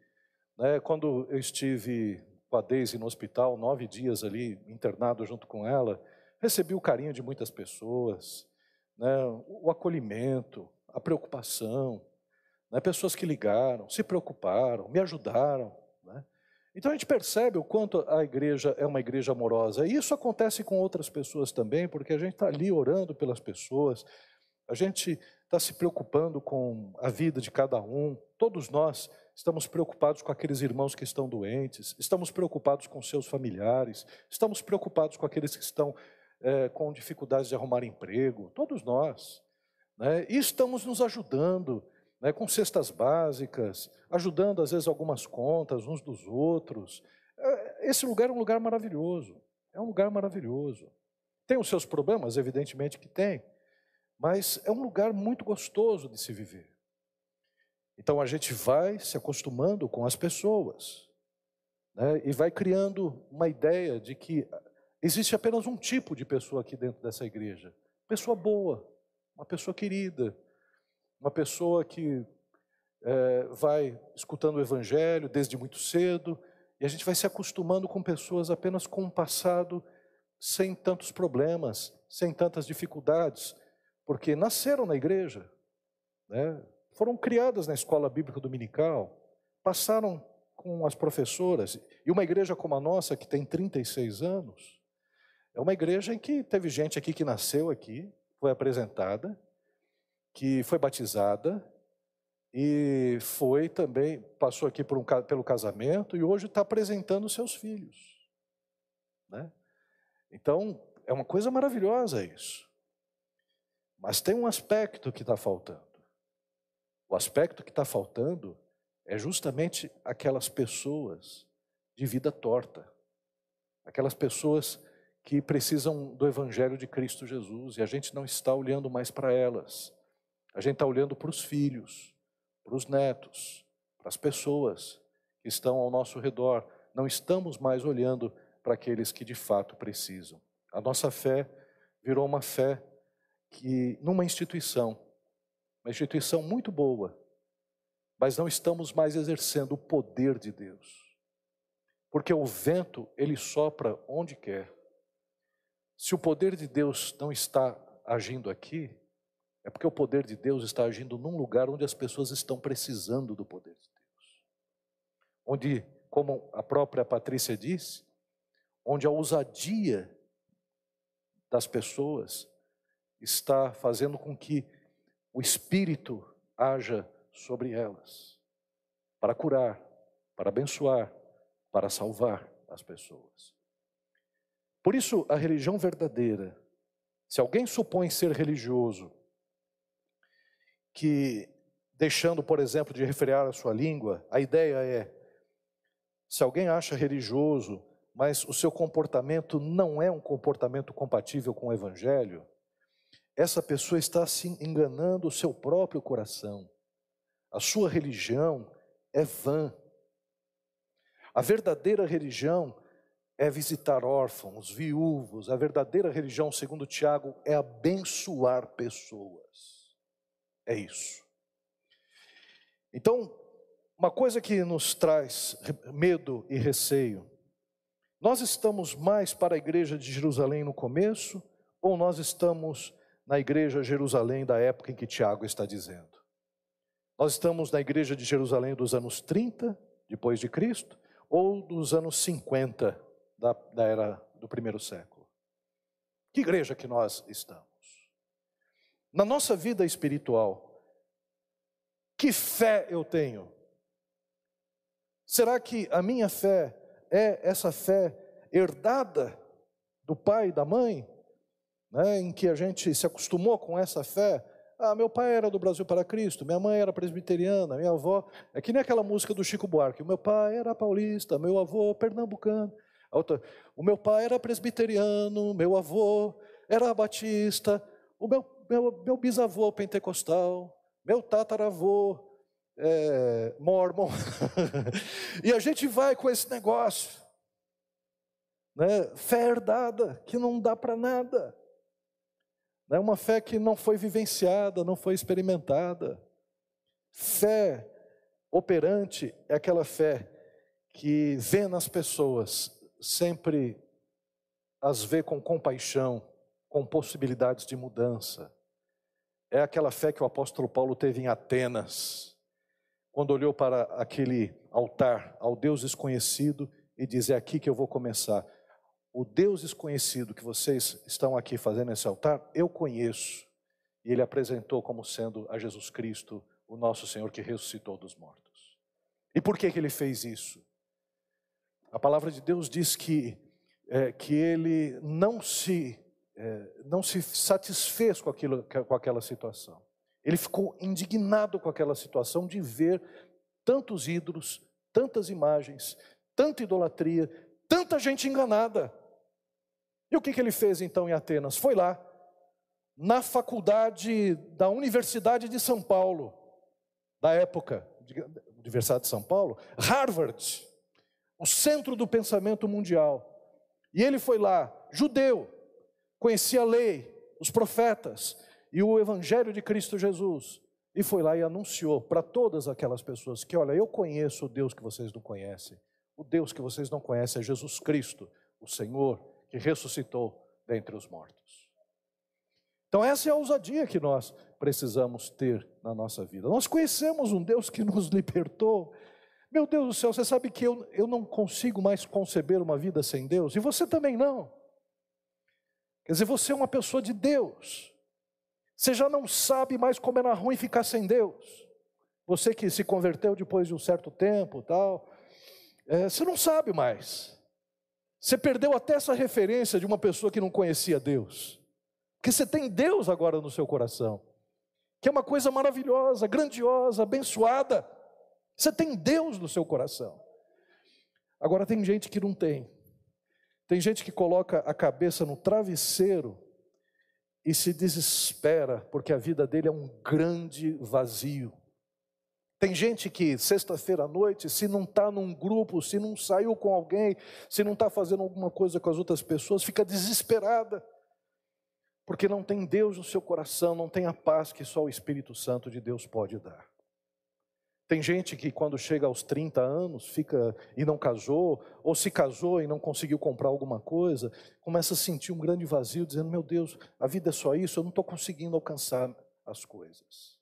[SPEAKER 1] Né? Quando eu estive com a Deise no hospital, nove dias ali internado junto com ela, recebi o carinho de muitas pessoas, né, o acolhimento, a preocupação, né, pessoas que ligaram, se preocuparam, me ajudaram. Então a gente percebe o quanto a igreja é uma igreja amorosa. E isso acontece com outras pessoas também, porque a gente está ali orando pelas pessoas, a gente está se preocupando com a vida de cada um, todos nós estamos preocupados com aqueles irmãos que estão doentes, estamos preocupados com seus familiares, estamos preocupados com aqueles que estão é, com dificuldades de arrumar emprego, todos nós. Né? E estamos nos ajudando né, com cestas básicas, ajudando às vezes algumas contas uns dos outros. É, esse lugar é um lugar maravilhoso, é um lugar maravilhoso. Tem os seus problemas, evidentemente que tem, mas é um lugar muito gostoso de se viver. Então a gente vai se acostumando com as pessoas né, e vai criando uma ideia de que existe apenas um tipo de pessoa aqui dentro dessa igreja: pessoa boa, uma pessoa querida, uma pessoa que é, vai escutando o evangelho desde muito cedo e a gente vai se acostumando com pessoas apenas com um passado sem tantos problemas, sem tantas dificuldades, porque nasceram na igreja, né? foram criadas na escola bíblica dominical, passaram com as professoras, e uma igreja como a nossa, que tem 36 anos, é uma igreja em que teve gente aqui que nasceu aqui, foi apresentada, que foi batizada, e foi também, passou aqui um, pelo casamento, e hoje está apresentando seus filhos. Né? Então, é uma coisa maravilhosa isso. Mas tem um aspecto que está faltando. O aspecto que está faltando é justamente aquelas pessoas de vida torta, aquelas pessoas que precisam do Evangelho de Cristo Jesus e a gente não está olhando mais para elas, a gente está olhando para os filhos, para os netos, para as pessoas que estão ao nosso redor, não estamos mais olhando para aqueles que de fato precisam. A nossa fé virou uma fé que numa instituição uma instituição muito boa, mas não estamos mais exercendo o poder de Deus. Porque o vento, ele sopra onde quer. Se o poder de Deus não está agindo aqui, é porque o poder de Deus está agindo num lugar onde as pessoas estão precisando do poder de Deus. Onde, como a própria Patrícia disse, onde a ousadia das pessoas está fazendo com que o Espírito haja sobre elas, para curar, para abençoar, para salvar as pessoas. Por isso, a religião verdadeira, se alguém supõe ser religioso, que deixando, por exemplo, de refrear a sua língua, a ideia é: se alguém acha religioso, mas o seu comportamento não é um comportamento compatível com o evangelho, essa pessoa está se enganando o seu próprio coração. A sua religião é vã. A verdadeira religião é visitar órfãos, viúvos. A verdadeira religião, segundo Tiago, é abençoar pessoas. É isso. Então, uma coisa que nos traz medo e receio. Nós estamos mais para a igreja de Jerusalém no começo ou nós estamos na igreja Jerusalém da época em que Tiago está dizendo? Nós estamos na igreja de Jerusalém dos anos 30 depois de Cristo ou dos anos 50 da, da era do primeiro século? Que igreja que nós estamos? Na nossa vida espiritual, que fé eu tenho? Será que a minha fé é essa fé herdada do pai e da mãe, né, em que a gente se acostumou com essa fé? Ah, meu pai era do Brasil para Cristo, minha mãe era presbiteriana, minha avó. É que nem aquela música do Chico Buarque: meu pai era paulista, meu avô pernambucano. Outra, o meu pai era presbiteriano, meu avô era batista, o meu, meu, meu bisavô pentecostal, meu tataravô é, mormon. e a gente vai com esse negócio, né? fé herdada, que não dá para nada. É uma fé que não foi vivenciada, não foi experimentada. Fé operante é aquela fé que vê nas pessoas, sempre as vê com compaixão, com possibilidades de mudança. É aquela fé que o apóstolo Paulo teve em Atenas, quando olhou para aquele altar ao Deus desconhecido e disse: É aqui que eu vou começar. O Deus desconhecido que vocês estão aqui fazendo esse altar, eu conheço. E ele apresentou como sendo a Jesus Cristo, o nosso Senhor que ressuscitou dos mortos. E por que, que ele fez isso? A palavra de Deus diz que, é, que ele não se não se satisfez com, aquilo, com aquela situação. Ele ficou indignado com aquela situação de ver tantos ídolos, tantas imagens, tanta idolatria, tanta gente enganada. E o que, que ele fez então em Atenas? Foi lá, na faculdade da Universidade de São Paulo, da época, Universidade de São Paulo, Harvard, o centro do pensamento mundial. E ele foi lá, judeu, conhecia a lei, os profetas e o evangelho de Cristo Jesus. E foi lá e anunciou para todas aquelas pessoas que, olha, eu conheço o Deus que vocês não conhecem. O Deus que vocês não conhecem é Jesus Cristo, o Senhor que ressuscitou dentre os mortos. Então, essa é a ousadia que nós precisamos ter na nossa vida. Nós conhecemos um Deus que nos libertou. Meu Deus do céu, você sabe que eu, eu não consigo mais conceber uma vida sem Deus, e você também não. Quer dizer, você é uma pessoa de Deus. Você já não sabe mais como era ruim ficar sem Deus. Você que se converteu depois de um certo tempo, tal, é, você não sabe mais. Você perdeu até essa referência de uma pessoa que não conhecia Deus. Porque você tem Deus agora no seu coração, que é uma coisa maravilhosa, grandiosa, abençoada. Você tem Deus no seu coração. Agora tem gente que não tem. Tem gente que coloca a cabeça no travesseiro e se desespera porque a vida dele é um grande vazio. Tem gente que sexta-feira à noite, se não está num grupo, se não saiu com alguém, se não está fazendo alguma coisa com as outras pessoas, fica desesperada, porque não tem Deus no seu coração, não tem a paz que só o Espírito Santo de Deus pode dar. Tem gente que quando chega aos 30 anos fica e não casou, ou se casou e não conseguiu comprar alguma coisa, começa a sentir um grande vazio, dizendo: Meu Deus, a vida é só isso, eu não estou conseguindo alcançar as coisas.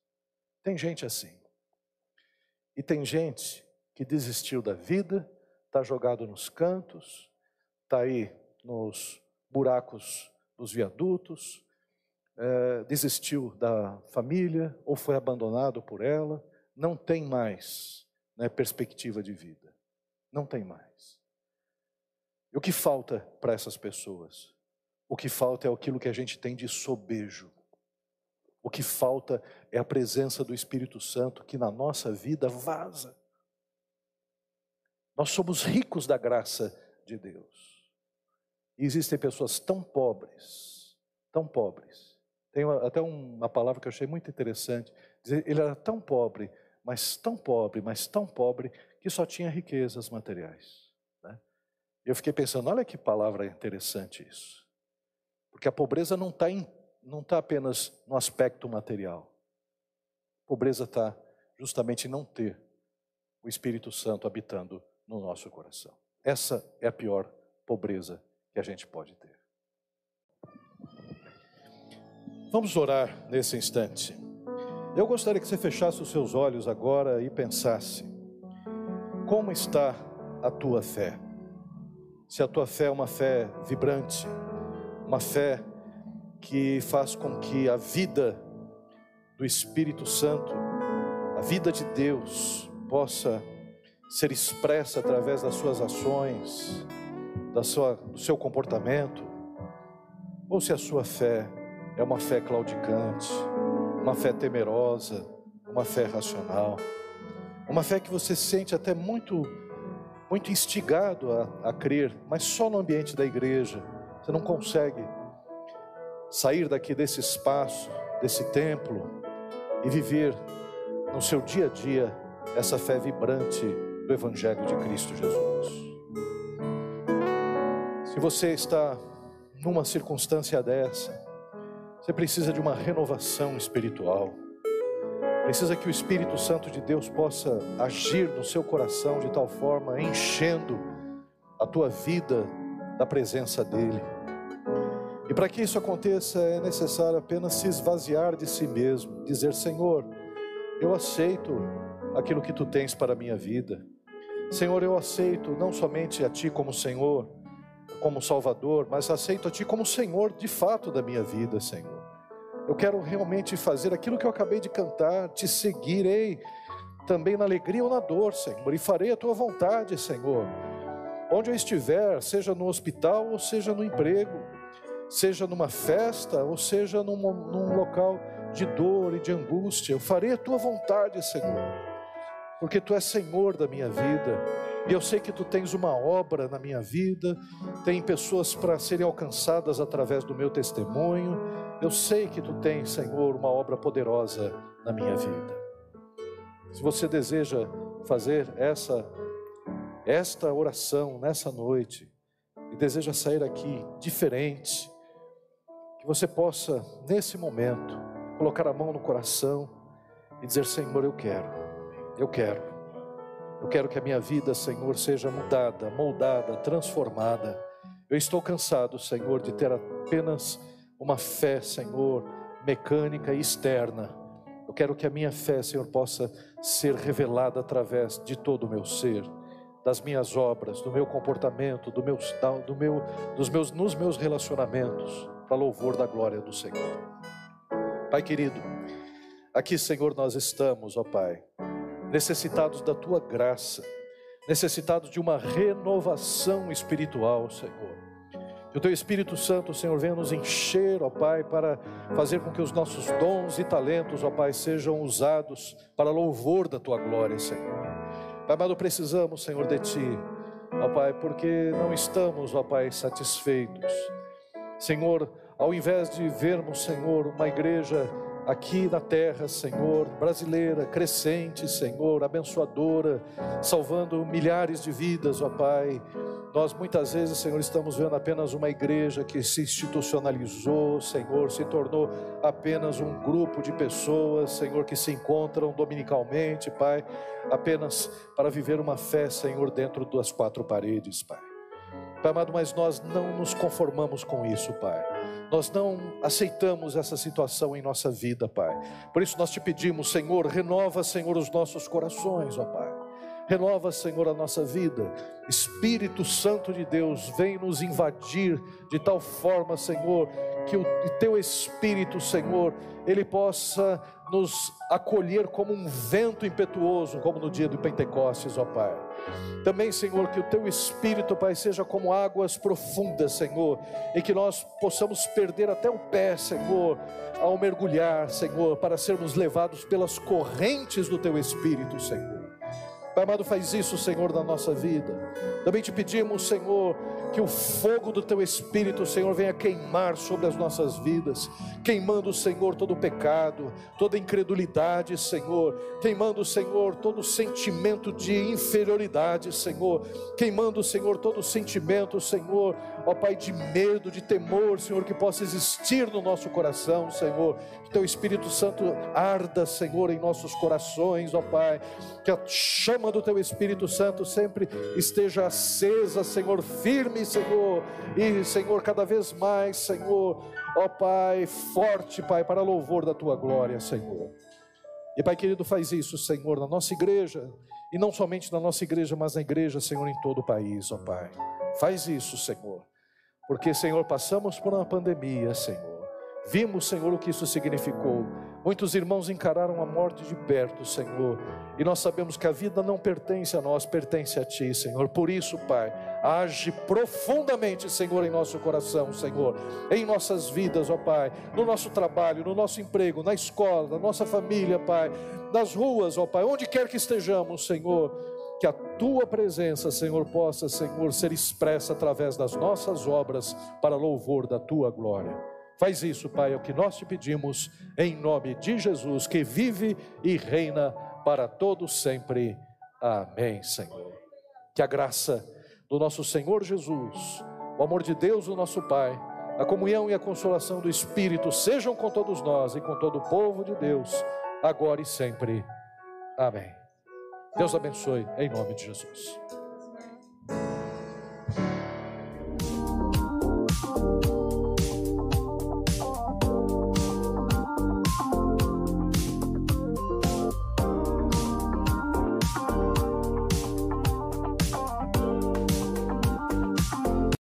[SPEAKER 1] Tem gente assim. E tem gente que desistiu da vida, está jogado nos cantos, está aí nos buracos dos viadutos, é, desistiu da família ou foi abandonado por ela não tem mais né, perspectiva de vida. Não tem mais. E o que falta para essas pessoas? O que falta é aquilo que a gente tem de sobejo. O que falta é a presença do Espírito Santo que na nossa vida vaza. Nós somos ricos da graça de Deus. E existem pessoas tão pobres, tão pobres. Tem até uma palavra que eu achei muito interessante. Ele era tão pobre mas tão pobre, mas tão pobre, que só tinha riquezas materiais. Né? Eu fiquei pensando, olha que palavra interessante isso. Porque a pobreza não está tá apenas no aspecto material. A pobreza está justamente em não ter o Espírito Santo habitando no nosso coração. Essa é a pior pobreza que a gente pode ter. Vamos orar nesse instante. Eu gostaria que você fechasse os seus olhos agora e pensasse: como está a tua fé? Se a tua fé é uma fé vibrante, uma fé que faz com que a vida do Espírito Santo, a vida de Deus, possa ser expressa através das suas ações, da sua, do seu comportamento, ou se a sua fé é uma fé claudicante, uma fé temerosa, uma fé racional, uma fé que você sente até muito, muito instigado a, a crer, mas só no ambiente da igreja. Você não consegue sair daqui desse espaço, desse templo e viver no seu dia a dia essa fé vibrante do Evangelho de Cristo Jesus. Se você está numa circunstância dessa, você precisa de uma renovação espiritual. Precisa que o Espírito Santo de Deus possa agir no seu coração de tal forma, enchendo a tua vida da presença dEle. E para que isso aconteça, é necessário apenas se esvaziar de si mesmo, dizer: Senhor, eu aceito aquilo que tu tens para a minha vida. Senhor, eu aceito não somente a Ti como Senhor, como Salvador, mas aceito a Ti como Senhor de fato da minha vida, Senhor. Eu quero realmente fazer aquilo que eu acabei de cantar, te seguirei também na alegria ou na dor, Senhor, e farei a tua vontade, Senhor. Onde eu estiver, seja no hospital ou seja no emprego, seja numa festa ou seja num, num local de dor e de angústia, eu farei a tua vontade, Senhor, porque tu és Senhor da minha vida. E eu sei que tu tens uma obra na minha vida, tem pessoas para serem alcançadas através do meu testemunho. Eu sei que tu tens, Senhor, uma obra poderosa na minha vida. Se você deseja fazer essa esta oração nessa noite e deseja sair aqui diferente, que você possa nesse momento colocar a mão no coração e dizer: Senhor, eu quero. Eu quero. Eu quero que a minha vida, Senhor, seja mudada, moldada, transformada. Eu estou cansado, Senhor, de ter apenas uma fé, Senhor, mecânica e externa. Eu quero que a minha fé, Senhor, possa ser revelada através de todo o meu ser, das minhas obras, do meu comportamento, do meu, do meu, dos meus, nos meus relacionamentos, para louvor da glória do Senhor. Pai querido, aqui, Senhor, nós estamos, ó Pai necessitados da tua graça, necessitados de uma renovação espiritual, Senhor. Que o teu Espírito Santo, Senhor, venha nos encher, ó Pai, para fazer com que os nossos dons e talentos, ó Pai, sejam usados para louvor da tua glória, Senhor. Pai amado, precisamos, Senhor, de ti, ó Pai, porque não estamos, ó Pai, satisfeitos. Senhor, ao invés de vermos, Senhor, uma igreja aqui na terra, Senhor, brasileira, crescente, Senhor, abençoadora, salvando milhares de vidas, ó Pai. Nós muitas vezes, Senhor, estamos vendo apenas uma igreja que se institucionalizou, Senhor, se tornou apenas um grupo de pessoas, Senhor, que se encontram dominicalmente, Pai, apenas para viver uma fé, Senhor, dentro das quatro paredes, Pai. Pai amado, mas nós não nos conformamos com isso, Pai. Nós não aceitamos essa situação em nossa vida, Pai. Por isso nós te pedimos, Senhor, renova, Senhor, os nossos corações, ó Pai. Renova, Senhor, a nossa vida. Espírito Santo de Deus, vem nos invadir de tal forma, Senhor, que o teu Espírito, Senhor, ele possa nos acolher como um vento impetuoso, como no dia do Pentecostes, ó Pai. Também, Senhor, que o teu Espírito, Pai, seja como águas profundas, Senhor, e que nós possamos perder até o pé, Senhor, ao mergulhar, Senhor, para sermos levados pelas correntes do teu Espírito, Senhor. Pai amado, faz isso, Senhor, na nossa vida. Também te pedimos, Senhor, que o fogo do teu Espírito, Senhor, venha queimar sobre as nossas vidas, queimando, Senhor, todo o pecado, toda incredulidade, Senhor, queimando, Senhor, todo sentimento de inferioridade, Senhor, queimando, Senhor, todo sentimento, Senhor, ó Pai, de medo, de temor, Senhor, que possa existir no nosso coração, Senhor, teu Espírito Santo arda, Senhor, em nossos corações, ó Pai, que a chama do teu Espírito Santo sempre esteja acesa, Senhor, firme, Senhor, e Senhor, cada vez mais, Senhor, ó Pai, forte, Pai, para louvor da tua glória, Senhor. E Pai querido, faz isso, Senhor, na nossa igreja, e não somente na nossa igreja, mas na igreja, Senhor, em todo o país, ó Pai. Faz isso, Senhor, porque, Senhor, passamos por uma pandemia, Senhor. Vimos, Senhor, o que isso significou. Muitos irmãos encararam a morte de perto, Senhor, e nós sabemos que a vida não pertence a nós, pertence a Ti, Senhor. Por isso, Pai, age profundamente, Senhor, em nosso coração, Senhor, em nossas vidas, ó Pai, no nosso trabalho, no nosso emprego, na escola, na nossa família, Pai, nas ruas, ó Pai, onde quer que estejamos, Senhor, que a Tua presença, Senhor, possa, Senhor, ser expressa através das nossas obras para louvor da Tua glória. Faz isso, Pai, é o que nós te pedimos, em nome de Jesus, que vive e reina para todos sempre. Amém, Senhor. Que a graça do nosso Senhor Jesus, o amor de Deus, o nosso Pai, a comunhão e a consolação do Espírito sejam com todos nós e com todo o povo de Deus, agora e sempre. Amém. Deus abençoe, em nome de Jesus.